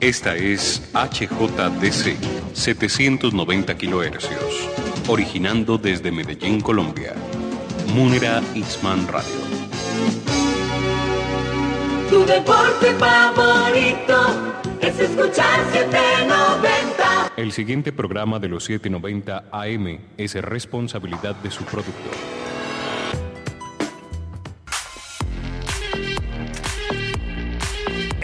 Esta es HJDC 790 kHz, originando desde Medellín, Colombia. Munera Isman Radio. Tu deporte favorito es escuchar 790. El siguiente programa de los 790 AM es responsabilidad de su productor.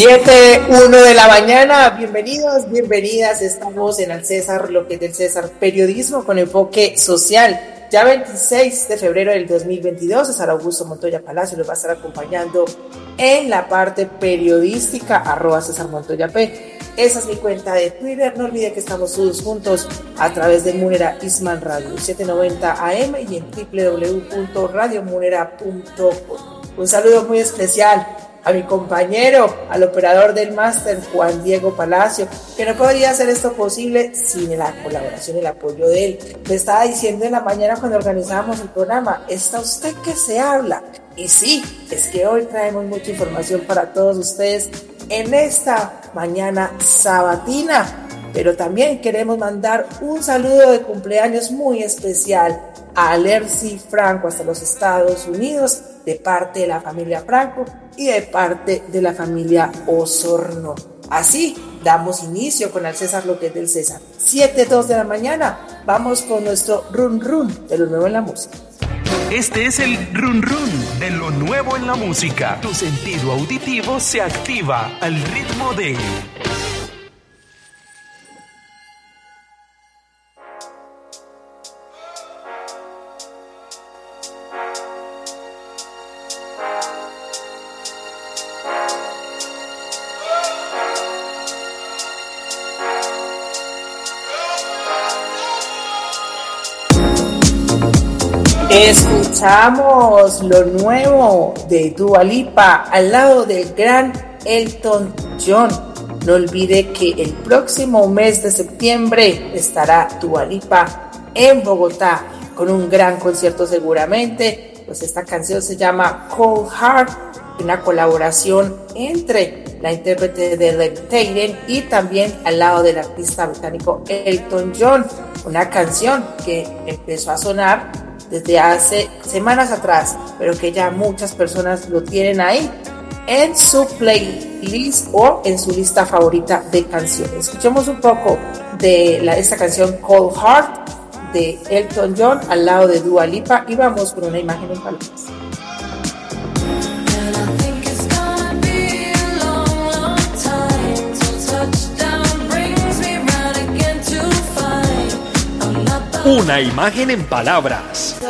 Siete, uno de la mañana, bienvenidos, bienvenidas, estamos en el César, lo que es del César, periodismo con enfoque social. Ya 26 de febrero del 2022, César Augusto Montoya Palacio nos va a estar acompañando en la parte periodística, arroba César Montoya P. Esa es mi cuenta de Twitter, no olvide que estamos todos juntos a través de Munera Isman Radio 790 AM y en www.radiomunera.com. Un saludo muy especial a mi compañero, al operador del máster, Juan Diego Palacio, que no podría hacer esto posible sin la colaboración y el apoyo de él. Me estaba diciendo en la mañana cuando organizábamos el programa, ¿está usted que se habla? Y sí, es que hoy traemos mucha información para todos ustedes en esta mañana sabatina. Pero también queremos mandar un saludo de cumpleaños muy especial a Alerci Franco hasta los Estados Unidos de parte de la familia Franco y de parte de la familia Osorno. Así damos inicio con el César lo que es del César. 7, 2 de la mañana, vamos con nuestro run run de lo nuevo en la música. Este es el run run de lo nuevo en la música. Tu sentido auditivo se activa al ritmo de Escuchamos lo nuevo de Dua Lipa al lado del gran Elton John. No olvide que el próximo mes de septiembre estará Dua Lipa en Bogotá con un gran concierto seguramente. Pues esta canción se llama Cold Heart, una colaboración entre la intérprete de Levitating y también al lado del artista británico Elton John, una canción que empezó a sonar desde hace semanas atrás, pero que ya muchas personas lo tienen ahí en su playlist o en su lista favorita de canciones. Escuchemos un poco de la, esta canción Cold Heart de Elton John al lado de Dua Lipa y vamos con una imagen en palabras. Una imagen en palabras.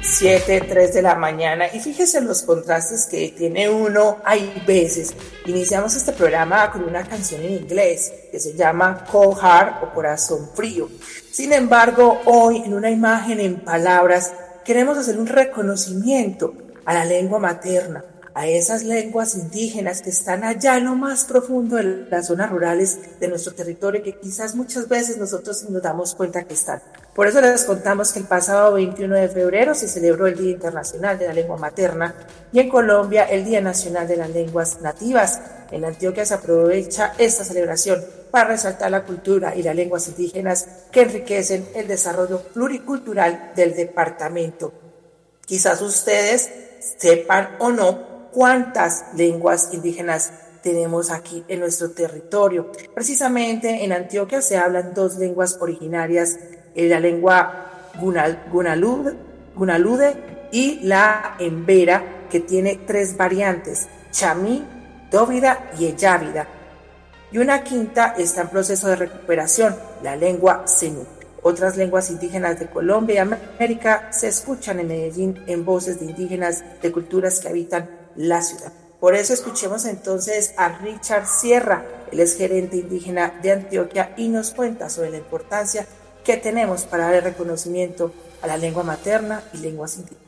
Siete, tres de la mañana y fíjese los contrastes que tiene uno hay veces. Iniciamos este programa con una canción en inglés que se llama Cold Heart o Corazón Frío. Sin embargo, hoy en una imagen en palabras queremos hacer un reconocimiento a la lengua materna, a esas lenguas indígenas que están allá en lo más profundo de las zonas rurales de nuestro territorio que quizás muchas veces nosotros nos damos cuenta que están. Por eso les contamos que el pasado 21 de febrero se celebró el Día Internacional de la Lengua Materna y en Colombia el Día Nacional de las Lenguas Nativas. En Antioquia se aprovecha esta celebración para resaltar la cultura y las lenguas indígenas que enriquecen el desarrollo pluricultural del departamento. Quizás ustedes sepan o no cuántas lenguas indígenas tenemos aquí en nuestro territorio. Precisamente en Antioquia se hablan dos lenguas originarias, eh, la lengua gunalude, gunalude y la embera, que tiene tres variantes, chamí, dóvida y eyávida. Y una quinta está en proceso de recuperación, la lengua zenú. Otras lenguas indígenas de Colombia y América se escuchan en Medellín en voces de indígenas de culturas que habitan la ciudad. Por eso escuchemos entonces a Richard Sierra, el es gerente indígena de Antioquia y nos cuenta sobre la importancia que tenemos para dar reconocimiento a la lengua materna y lenguas indígenas.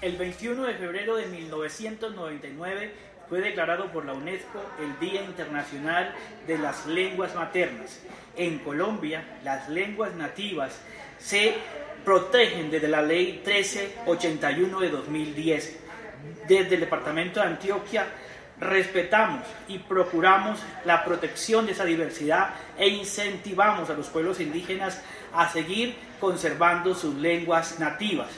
El 21 de febrero de 1999 fue declarado por la UNESCO el Día Internacional de las Lenguas Maternas. En Colombia, las lenguas nativas se protegen desde la Ley 1381 de 2010. Desde el Departamento de Antioquia respetamos y procuramos la protección de esa diversidad e incentivamos a los pueblos indígenas a seguir conservando sus lenguas nativas.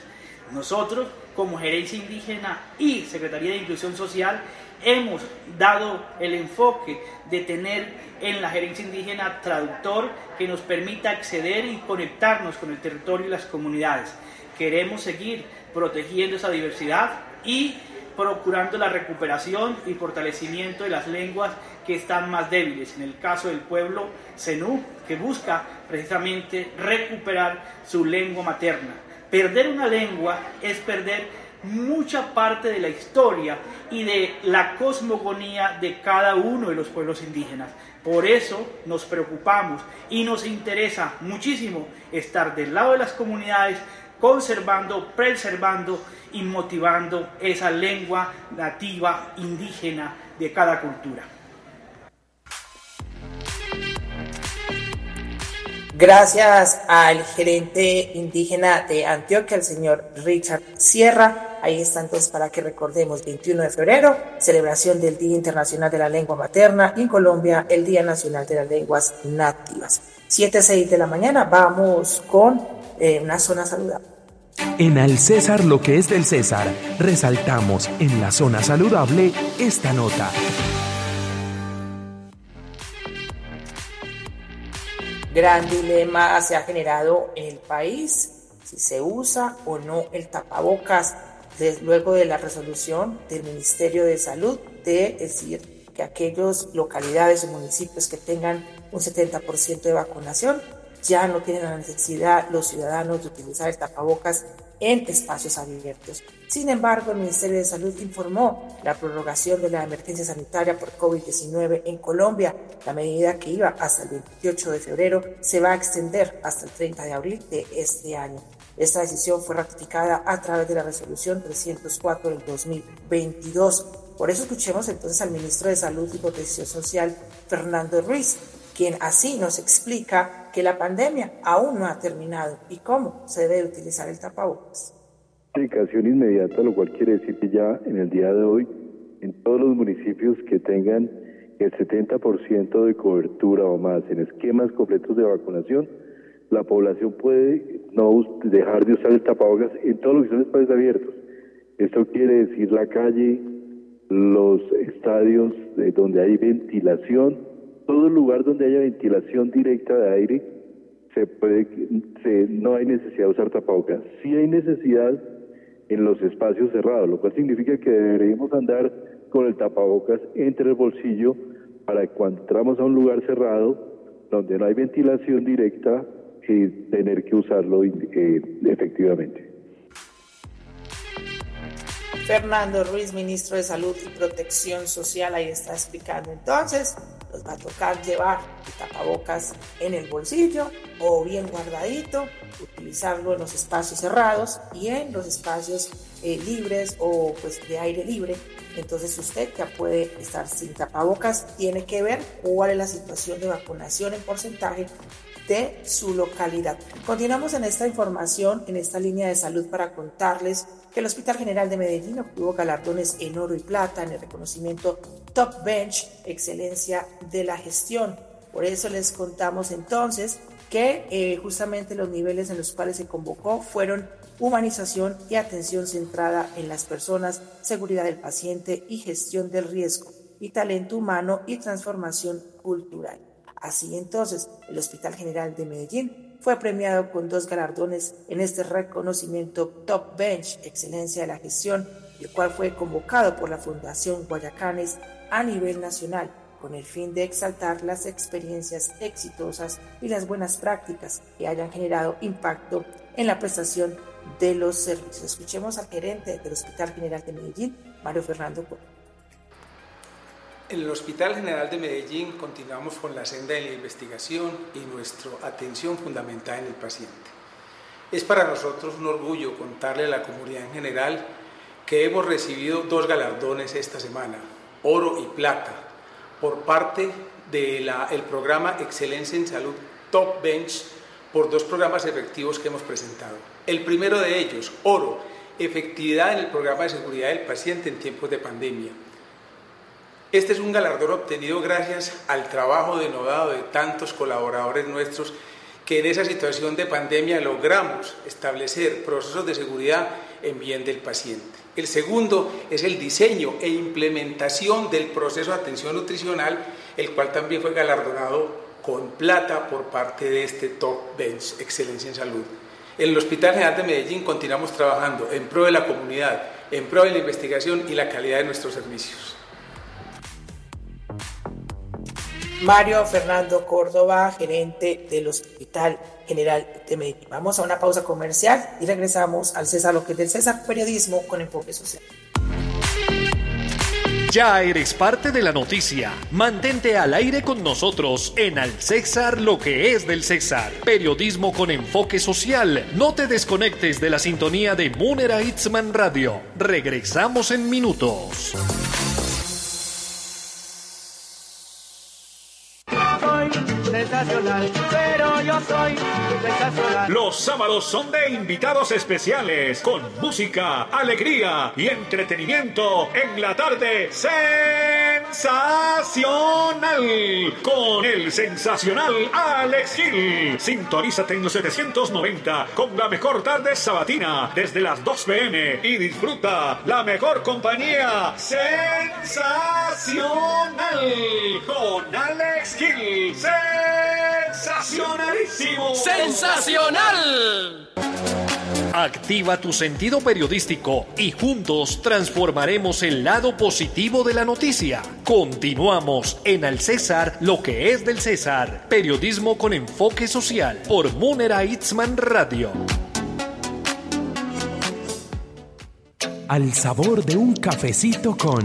Nosotros, como Gerencia Indígena y Secretaría de Inclusión Social, hemos dado el enfoque de tener en la gerencia indígena traductor que nos permita acceder y conectarnos con el territorio y las comunidades. Queremos seguir protegiendo esa diversidad y procurando la recuperación y fortalecimiento de las lenguas que están más débiles. En el caso del pueblo Zenú, que busca precisamente recuperar su lengua materna. Perder una lengua es perder mucha parte de la historia y de la cosmogonía de cada uno de los pueblos indígenas. Por eso nos preocupamos y nos interesa muchísimo estar del lado de las comunidades, conservando, preservando y motivando esa lengua nativa indígena de cada cultura. Gracias al gerente indígena de Antioquia, el señor Richard Sierra. Ahí está entonces para que recordemos 21 de febrero, celebración del Día Internacional de la Lengua Materna y en Colombia el Día Nacional de las Lenguas Nativas. 7 6 de la mañana vamos con eh, una zona saludable. En Al César lo que es del César, resaltamos en la zona saludable esta nota. gran dilema se ha generado en el país, si se usa o no el tapabocas, luego de la resolución del Ministerio de Salud de decir que aquellas localidades o municipios que tengan un 70% de vacunación ya no tienen la necesidad los ciudadanos de utilizar el tapabocas en espacios abiertos. Sin embargo, el Ministerio de Salud informó la prorrogación de la emergencia sanitaria por COVID-19 en Colombia. La medida que iba hasta el 28 de febrero se va a extender hasta el 30 de abril de este año. Esta decisión fue ratificada a través de la resolución 304 del 2022. Por eso escuchemos entonces al ministro de Salud y Protección Social, Fernando Ruiz, quien así nos explica que la pandemia aún no ha terminado y cómo se debe utilizar el tapabocas. Aplicación inmediata, lo cual quiere decir que ya en el día de hoy, en todos los municipios que tengan el 70% de cobertura o más en esquemas completos de vacunación, la población puede no dejar de usar el tapabocas en todos los espacios abiertos. Esto quiere decir la calle, los estadios de donde hay ventilación, todo lugar donde haya ventilación directa de aire, se puede, se, no hay necesidad de usar tapabocas. Sí hay necesidad en los espacios cerrados, lo cual significa que deberíamos andar con el tapabocas entre el bolsillo para cuando entramos a un lugar cerrado donde no hay ventilación directa tener que usarlo eh, efectivamente. Fernando Ruiz, ministro de Salud y Protección Social, ahí está explicando entonces nos va a tocar llevar el tapabocas en el bolsillo o bien guardadito, utilizarlo en los espacios cerrados y en los espacios eh, libres o pues de aire libre. Entonces usted ya puede estar sin tapabocas. Tiene que ver cuál es la situación de vacunación en porcentaje de su localidad. Continuamos en esta información, en esta línea de salud para contarles que el Hospital General de Medellín obtuvo galardones en oro y plata en el reconocimiento Top Bench, excelencia de la gestión. Por eso les contamos entonces que eh, justamente los niveles en los cuales se convocó fueron humanización y atención centrada en las personas, seguridad del paciente y gestión del riesgo, y talento humano y transformación cultural. Así entonces, el Hospital General de Medellín fue premiado con dos galardones en este reconocimiento Top Bench, Excelencia de la Gestión, el cual fue convocado por la Fundación Guayacanes a nivel nacional con el fin de exaltar las experiencias exitosas y las buenas prácticas que hayan generado impacto en la prestación de los servicios. Escuchemos al gerente del Hospital General de Medellín, Mario Fernando En el Hospital General de Medellín continuamos con la senda de la investigación y nuestra atención fundamental en el paciente. Es para nosotros un orgullo contarle a la comunidad en general que hemos recibido dos galardones esta semana, oro y plata, por parte del programa Excelencia en Salud Top Bench por dos programas efectivos que hemos presentado. El primero de ellos, oro, efectividad en el programa de seguridad del paciente en tiempos de pandemia. Este es un galardón obtenido gracias al trabajo denodado de tantos colaboradores nuestros que en esa situación de pandemia logramos establecer procesos de seguridad en bien del paciente. El segundo es el diseño e implementación del proceso de atención nutricional, el cual también fue galardonado con plata por parte de este Top Bench Excelencia en Salud. En el Hospital General de Medellín continuamos trabajando en pro de la comunidad, en pro de la investigación y la calidad de nuestros servicios. Mario Fernando Córdoba, gerente del Hospital General de Medellín. Vamos a una pausa comercial y regresamos al César, lo que es del César Periodismo con enfoque social. Ya eres parte de la noticia. Mantente al aire con nosotros en Al César lo que es del César. Periodismo con enfoque social. No te desconectes de la sintonía de Munera Itzman Radio. Regresamos en minutos. Pero yo soy sensacional. Los sábados son de invitados especiales, con música, alegría y entretenimiento en la tarde sensacional, con el sensacional Alex Gil. Sintonízate en los 790 con la mejor tarde sabatina desde las 2 pm y disfruta la mejor compañía sensacional con Alex Gil. ¡Sensacionalísimo! ¡Sensacional! Activa tu sentido periodístico y juntos transformaremos el lado positivo de la noticia. Continuamos en Al César, lo que es del César. Periodismo con enfoque social por Munera Itzman Radio. Al sabor de un cafecito con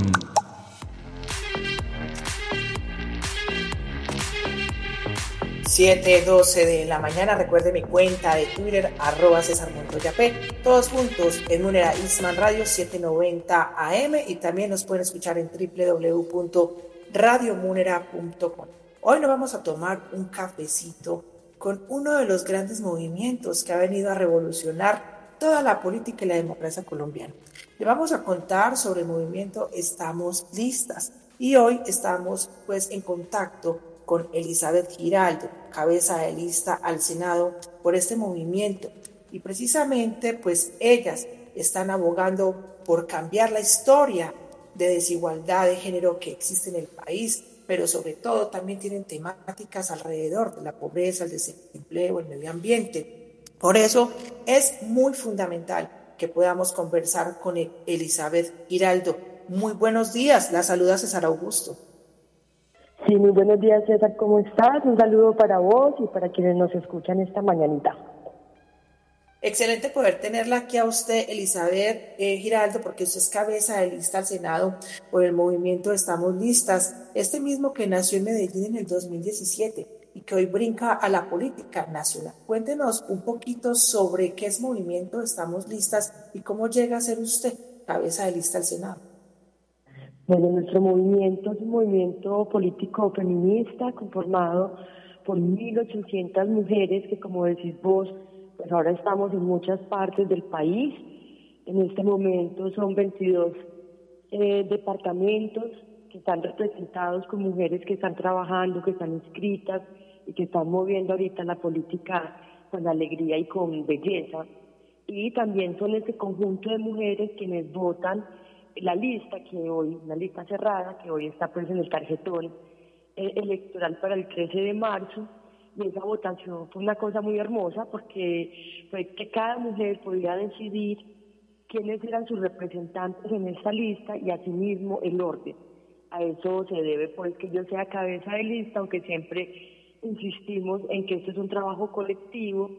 7.12 de la mañana. Recuerde mi cuenta de Twitter, arroba César Montoya P. Todos juntos en Munera Isman Radio 790 AM y también nos pueden escuchar en www.radiomunera.com. Hoy nos vamos a tomar un cafecito con uno de los grandes movimientos que ha venido a revolucionar toda la política y la democracia colombiana. Le vamos a contar sobre el movimiento Estamos Listas y hoy estamos pues en contacto con Elizabeth Giraldo, cabeza de lista al Senado por este movimiento. Y precisamente, pues ellas están abogando por cambiar la historia de desigualdad de género que existe en el país, pero sobre todo también tienen temáticas alrededor de la pobreza, el desempleo, el medio ambiente. Por eso es muy fundamental que podamos conversar con Elizabeth Giraldo. Muy buenos días, la saluda César Augusto. Sí, muy buenos días César, ¿cómo estás? Un saludo para vos y para quienes nos escuchan esta mañanita. Excelente poder tenerla aquí a usted, Elizabeth eh, Giraldo, porque usted es cabeza de lista al Senado por el movimiento Estamos Listas, este mismo que nació en Medellín en el 2017. y que hoy brinca a la política nacional. Cuéntenos un poquito sobre qué es Movimiento Estamos Listas y cómo llega a ser usted cabeza de lista al Senado. Bueno, nuestro movimiento es un movimiento político feminista conformado por 1.800 mujeres que, como decís vos, pues ahora estamos en muchas partes del país. En este momento son 22 eh, departamentos que están representados con mujeres que están trabajando, que están inscritas y que están moviendo ahorita la política con alegría y con belleza. Y también son ese conjunto de mujeres quienes votan la lista que hoy, una lista cerrada, que hoy está pues en el tarjetón eh, electoral para el 13 de marzo, y esa votación fue una cosa muy hermosa porque fue que cada mujer podía decidir quiénes eran sus representantes en esta lista y asimismo el orden. A eso se debe pues que yo sea cabeza de lista, aunque siempre insistimos en que esto es un trabajo colectivo,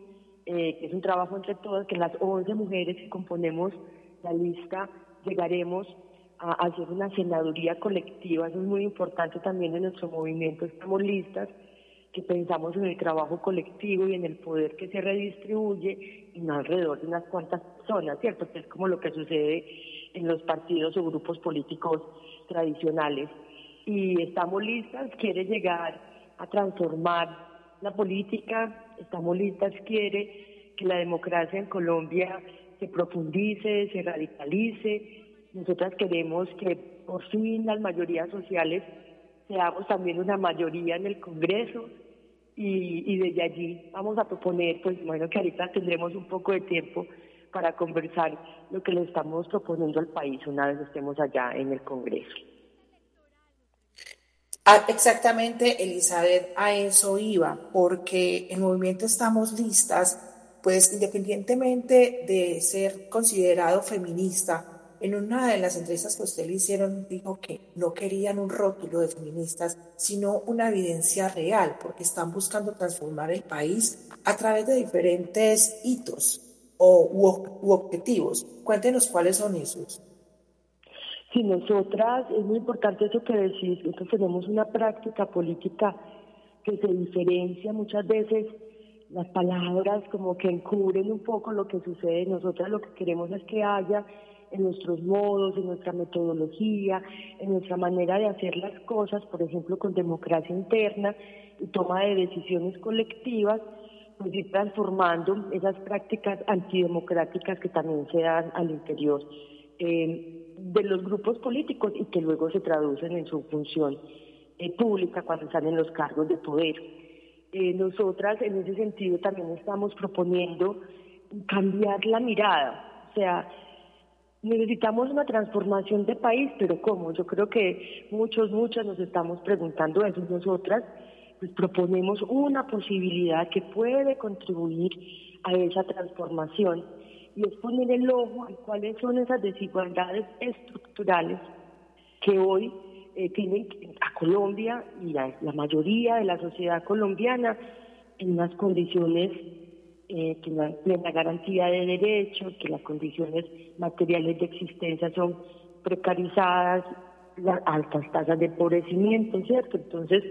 eh, que es un trabajo entre todas, que las 11 mujeres que componemos la lista llegaremos a hacer una senaduría colectiva, eso es muy importante también en nuestro movimiento, estamos listas, que pensamos en el trabajo colectivo y en el poder que se redistribuye y no alrededor de unas cuantas personas, ¿cierto? Que es como lo que sucede en los partidos o grupos políticos tradicionales. Y estamos listas, quiere llegar a transformar la política, estamos listas, quiere que la democracia en Colombia profundice, se radicalice. Nosotras queremos que por fin las mayorías sociales seamos también una mayoría en el Congreso y, y desde allí vamos a proponer, pues bueno, que ahorita tendremos un poco de tiempo para conversar lo que le estamos proponiendo al país una vez estemos allá en el Congreso. Ah, exactamente, Elizabeth, a eso iba, porque el movimiento Estamos Listas pues independientemente de ser considerado feminista, en una de las entrevistas que usted le hicieron dijo que no querían un rótulo de feministas, sino una evidencia real, porque están buscando transformar el país a través de diferentes hitos o, u, objetivos. Cuéntenos cuáles son esos. Sí, nosotras, es muy importante eso que decís, nosotros tenemos una práctica política que se diferencia muchas veces las palabras como que encubren un poco lo que sucede. Nosotras lo que queremos es que haya en nuestros modos, en nuestra metodología, en nuestra manera de hacer las cosas, por ejemplo, con democracia interna y toma de decisiones colectivas, pues ir transformando esas prácticas antidemocráticas que también se dan al interior eh, de los grupos políticos y que luego se traducen en su función eh, pública cuando están en los cargos de poder. Eh, nosotras en ese sentido también estamos proponiendo cambiar la mirada, o sea, necesitamos una transformación de país, pero ¿cómo? Yo creo que muchos, muchas nos estamos preguntando eso. Nosotras pues, proponemos una posibilidad que puede contribuir a esa transformación y es poner el ojo en cuáles son esas desigualdades estructurales que hoy eh, tienen a Colombia y a la mayoría de la sociedad colombiana en unas condiciones eh, que hay plena garantía de derechos, que las condiciones materiales de existencia son precarizadas, las altas tasas de empobrecimiento, ¿cierto? Entonces,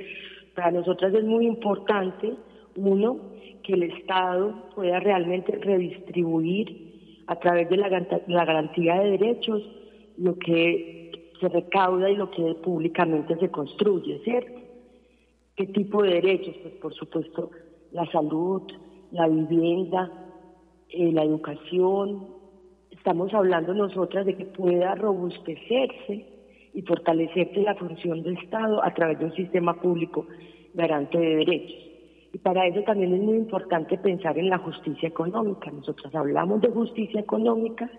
para nosotras es muy importante, uno, que el Estado pueda realmente redistribuir a través de la, la garantía de derechos lo que se recauda y lo que públicamente se construye, ¿cierto? ¿Qué tipo de derechos? Pues por supuesto la salud, la vivienda, eh, la educación. Estamos hablando nosotras de que pueda robustecerse y fortalecerse la función del Estado a través de un sistema público garante de derechos. Y para eso también es muy importante pensar en la justicia económica. Nosotras hablamos de justicia económica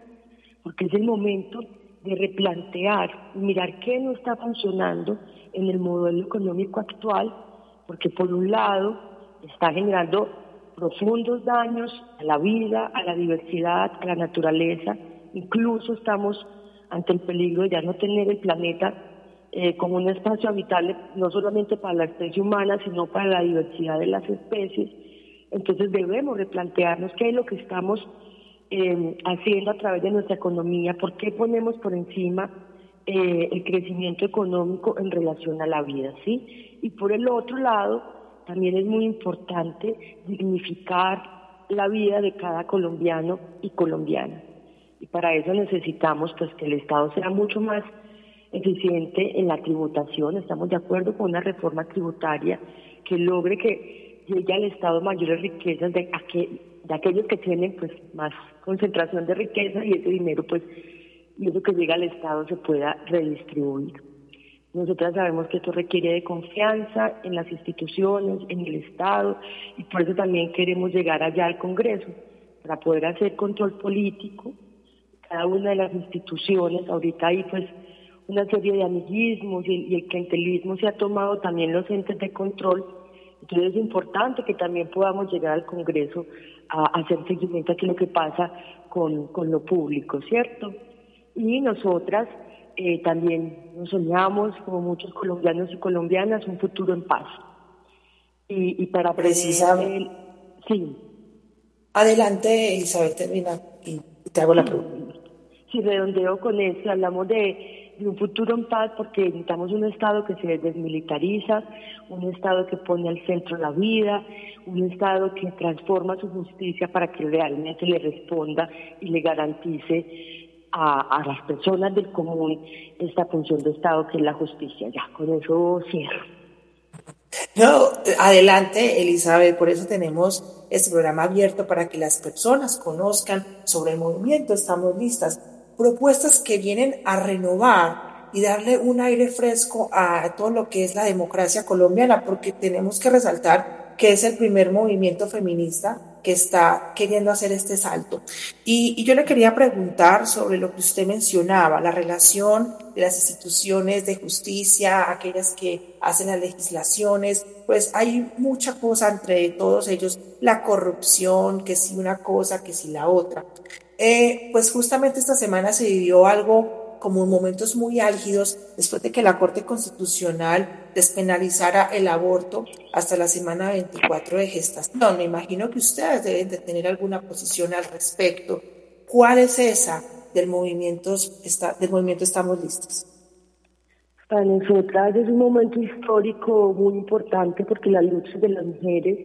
porque es el momento de replantear mirar qué no está funcionando en el modelo económico actual, porque por un lado está generando profundos daños a la vida, a la diversidad, a la naturaleza, incluso estamos ante el peligro de ya no tener el planeta eh, como un espacio habitable no solamente para la especie humana, sino para la diversidad de las especies. Entonces debemos replantearnos qué es lo que estamos eh, haciendo a través de nuestra economía, por qué ponemos por encima eh, el crecimiento económico en relación a la vida, ¿sí? Y por el otro lado, también es muy importante dignificar la vida de cada colombiano y colombiana. Y para eso necesitamos pues que el Estado sea mucho más eficiente en la tributación. Estamos de acuerdo con una reforma tributaria que logre que llegue al Estado mayores riquezas de, de aquellos que tienen pues más concentración de riqueza y ese dinero pues y eso que llega al Estado se pueda redistribuir. Nosotras sabemos que esto requiere de confianza en las instituciones, en el Estado, y por eso también queremos llegar allá al Congreso, para poder hacer control político. Cada una de las instituciones, ahorita hay pues una serie de amiguismos y, el clientelismo se ha tomado también los entes de control. Entonces es importante que también podamos llegar al Congreso a, hacer seguimiento a lo que pasa con, con lo público, ¿cierto? Y nosotras eh, también nos soñamos, como muchos colombianos y colombianas, un futuro en paz. Y, y para precisar... sí. Adelante, Isabel, termina y te hago la pregunta. Sí, redondeo con eso. Hablamos de, de un futuro en paz porque necesitamos un Estado que se desmilitariza, un Estado que pone al centro la vida, un Estado que transforma su justicia para que realmente le responda y le garantice a, las personas del común esta función de Estado que es la justicia. Ya, con eso cierro. No, adelante, Elizabeth. Por eso tenemos este programa abierto para que las personas conozcan sobre el movimiento. Estamos listas. Propuestas que vienen a renovar y darle un aire fresco a todo lo que es la democracia colombiana, porque tenemos que resaltar que es el primer movimiento feminista que está queriendo hacer este salto. Y, yo le quería preguntar sobre lo que usted mencionaba, la relación de las instituciones de justicia, aquellas que hacen las legislaciones, pues hay mucha cosa entre todos ellos, la corrupción, que si una cosa, que si la otra. Eh, pues justamente esta semana se vivió algo como momentos muy álgidos después de que la Corte Constitucional despenalizara el aborto hasta la semana 24 de gestación. Me imagino que ustedes deben de tener alguna posición al respecto. ¿Cuál es esa del movimiento, del movimiento Estamos Listos? Para nosotras es un momento histórico muy importante porque las luchas de las mujeres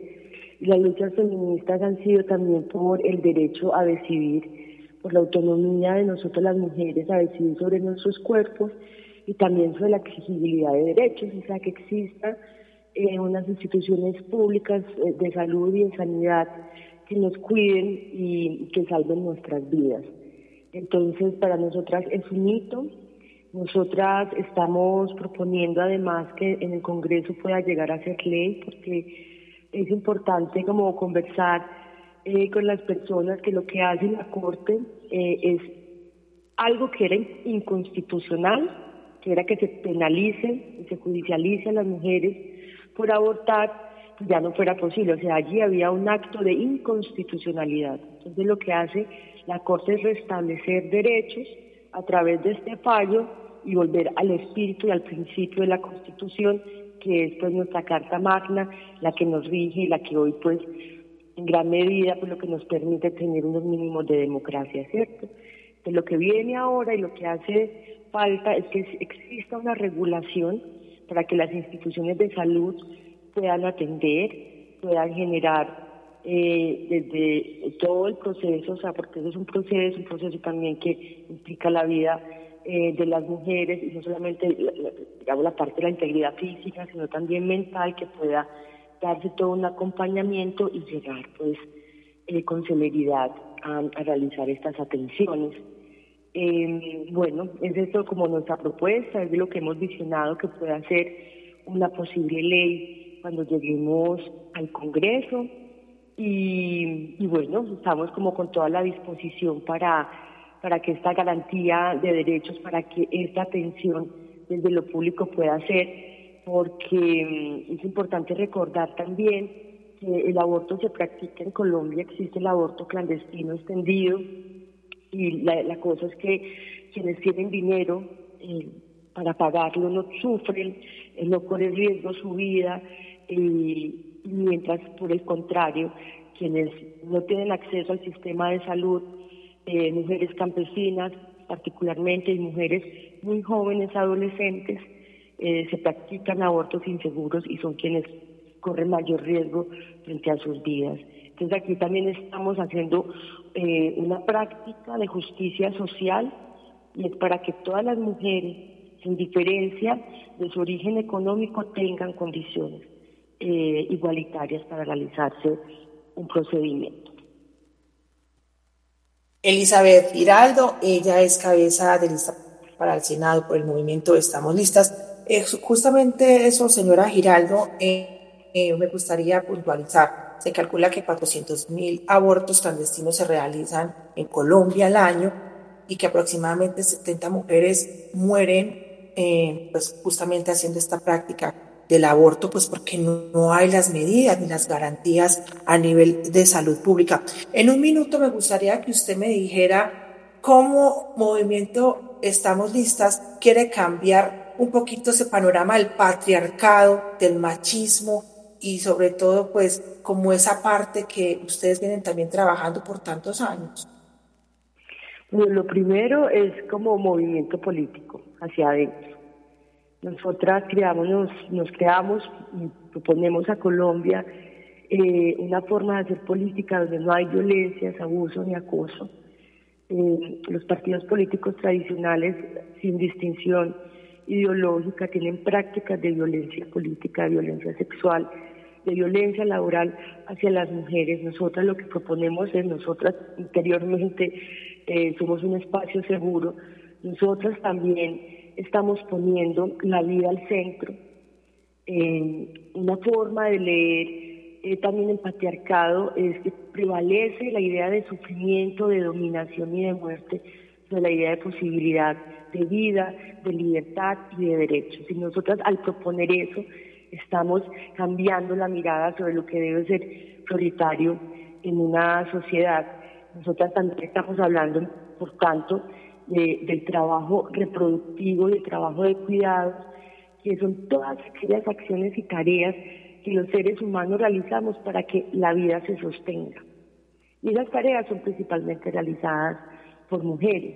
y las luchas feministas han sido también por el derecho a decidir por la autonomía de nosotros las mujeres a decidir sobre nuestros cuerpos y también sobre la exigibilidad de derechos, o sea, que existan eh, unas instituciones públicas eh, de salud y de sanidad que nos cuiden y, que salven nuestras vidas. Entonces, para nosotras es un hito. Nosotras estamos proponiendo además que en el Congreso pueda llegar a ser ley, porque es importante como conversar eh, con las personas que lo que hace la Corte eh, es algo que era inconstitucional, que era que se penalice y se judicialice a las mujeres por abortar, pues ya no fuera posible. O sea, allí había un acto de inconstitucionalidad. Entonces lo que hace la Corte es restablecer derechos a través de este fallo y volver al espíritu y al principio de la Constitución, que es pues nuestra Carta Magna, la que nos rige y la que hoy pues en gran medida pues, lo que nos permite tener unos mínimos de democracia, ¿cierto? Pues lo que viene ahora y lo que hace falta es que exista una regulación para que las instituciones de salud puedan atender, puedan generar eh, desde todo el proceso, o sea, porque eso es un proceso, un proceso también que implica la vida eh, de las mujeres y no solamente, digamos, la parte de la integridad física, sino también mental, que pueda darse todo un acompañamiento y llegar pues eh, con celeridad a, realizar estas atenciones. Em, bueno, es esto como nuestra propuesta, es de lo que hemos visionado que pueda ser una posible ley cuando lleguemos al Congreso y, y bueno, estamos como con toda la disposición para, para que esta garantía de derechos, para que esta atención desde lo público pueda ser porque mm, es importante recordar también que el aborto se practica en Colombia, existe el aborto clandestino extendido y la, cosa es que quienes tienen dinero eh, para pagarlo no sufren, eh, no corren riesgo su vida, y mientras por el contrario, quienes no tienen acceso al sistema de salud, eh, mujeres campesinas particularmente y mujeres muy jóvenes, adolescentes, eh, se practican abortos inseguros y son quienes corren mayor riesgo frente a sus vidas. Entonces aquí también estamos haciendo eh, una práctica de justicia social para que todas las mujeres, sin diferencia de su origen económico, tengan condiciones eh, igualitarias para realizarse un procedimiento. Elizabeth Giraldo, ella es cabeza de lista para el Senado por el movimiento Estamos Listas. Eh, justamente eso, señora Giraldo, me gustaría puntualizar. Se calcula que 400.000 abortos clandestinos se realizan en Colombia al año y que aproximadamente 70 mujeres mueren eh, pues justamente haciendo esta práctica del aborto, pues porque no, hay las medidas ni las garantías a nivel de salud pública. En un minuto me gustaría que usted me dijera cómo Movimiento Estamos Listas quiere cambiar un poquito ese panorama del patriarcado, del machismo y sobre todo pues como esa parte que ustedes vienen también trabajando por tantos años? Bueno, lo primero es como movimiento político hacia adentro. Nosotras creamos, nos, creamos y proponemos a Colombia eh, una forma de hacer política donde no hay violencias, abuso ni acoso. Eh, los partidos políticos tradicionales, sin distinción ideológica, tienen prácticas de violencia política, de violencia sexual, de violencia laboral hacia las mujeres. Nosotras lo que proponemos es, nosotras interiormente eh, somos un espacio seguro, nosotras también estamos poniendo la vida al centro. una forma de leer eh, también el patriarcado es que prevalece la idea de sufrimiento, de dominación y de muerte sobre la idea de posibilidad de vida, de libertad y de derechos. Y nosotras al proponer eso, estamos cambiando la mirada sobre lo que debe ser prioritario en una sociedad. Nosotras también estamos hablando, por tanto, del trabajo reproductivo, del trabajo de cuidados, que son todas aquellas acciones y tareas que los seres humanos realizamos para que la vida se sostenga. Y esas tareas son principalmente realizadas por mujeres.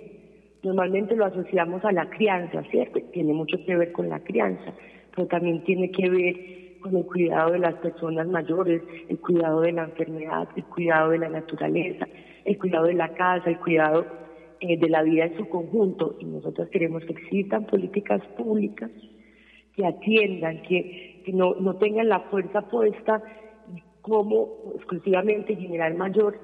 Normalmente lo asociamos a la crianza, ¿cierto? Tiene mucho que ver con la crianza pero también tiene que ver con el cuidado de las personas mayores, el cuidado de la enfermedad, el cuidado de la naturaleza, el cuidado de la casa, el cuidado eh, de la vida en su conjunto. Y nosotros queremos que existan políticas públicas que atiendan, que, no, no tengan la fuerza puesta como exclusivamente generar mayor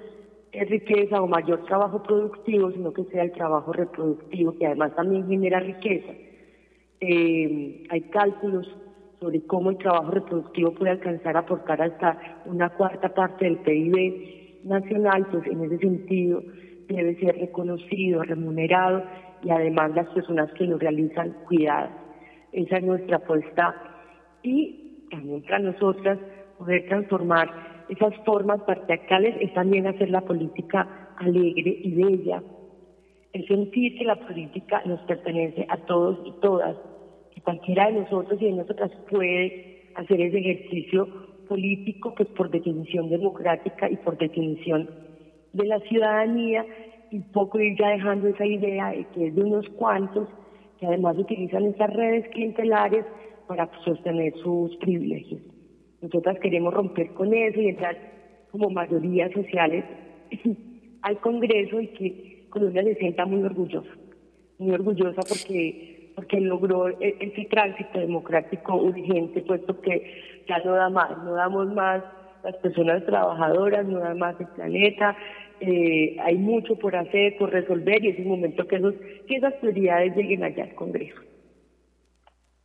riqueza o mayor trabajo productivo, sino que sea el trabajo reproductivo, que además también genera riqueza eh, hay cálculos sobre cómo el trabajo reproductivo puede alcanzar a aportar hasta una cuarta parte del PIB nacional, pues en ese sentido debe ser reconocido, remunerado y además las personas que lo realizan cuidadas. Esa es nuestra apuesta y también para nosotras poder transformar esas formas patriarcales es también hacer la política alegre y bella, el sentir que la política nos pertenece a todos y todas, que cualquiera de nosotros y de nosotras puede hacer ese ejercicio político, pues por definición democrática y por definición de la ciudadanía, y poco ir ya dejando esa idea de que es de unos cuantos que además utilizan esas redes clientelares para sostener sus privilegios. Nosotras queremos romper con eso y entrar como mayorías sociales al Congreso y que Colombia se sienta muy orgullosa, muy orgullosa porque, porque logró e-, ese tránsito democrático urgente, puesto que ya no da más, no damos más las personas trabajadoras, no da más el planeta, eh, hay mucho por hacer, por resolver y es un momento que, esos, que esas prioridades lleguen allá al Congreso.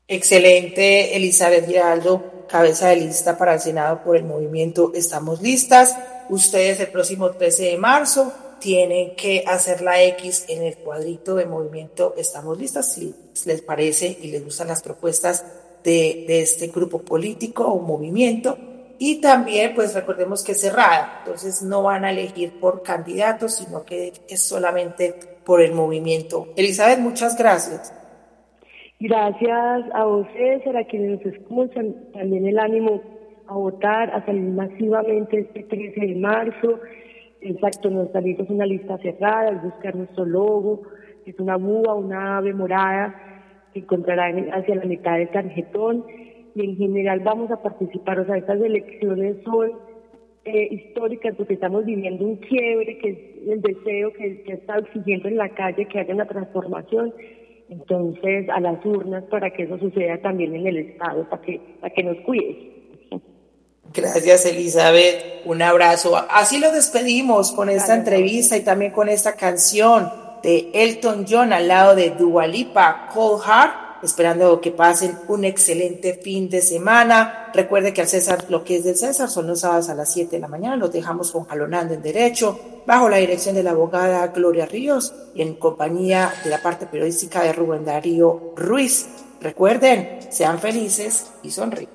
Excelente, Elizabeth Giraldo, cabeza de lista para el Senado por el movimiento Estamos Listas. Ustedes el próximo 13 de marzo tienen que hacer la X en el cuadrito de movimiento Estamos Listas, si les parece y les gustan las propuestas de, de este grupo político o movimiento. Y también, pues recordemos que es cerrada, entonces no van a elegir por candidatos, sino que es solamente por el movimiento. Elizabeth, muchas gracias. Gracias a ustedes, a quienes nos escuchan, también el ánimo a votar, a salir masivamente este 13 de marzo. Exacto, lista es una lista cerrada, es buscar nuestro logo, es una búa, una ave morada que encontrarán hacia la mitad del tarjetón. y en general vamos a participar. O sea, estas elecciones son eh, históricas porque estamos viviendo un quiebre, que es el deseo que, que está exigiendo en la calle que haya una transformación. Entonces, a las urnas para que eso suceda también en el Estado, para que, para que nos cuide. Gracias, Elizabeth. Un abrazo. Así lo despedimos con esta entrevista y también con esta canción de Elton John al lado de Dualipa Cold Heart esperando que pasen un excelente fin de semana. Recuerde que al César, lo que es del César, son los sábados a las 7 de la mañana, los dejamos con Jalonando en Derecho, bajo la dirección de la abogada Gloria Ríos y en compañía de la parte periodística de Rubén Darío Ruiz. Recuerden, sean felices y sonríen.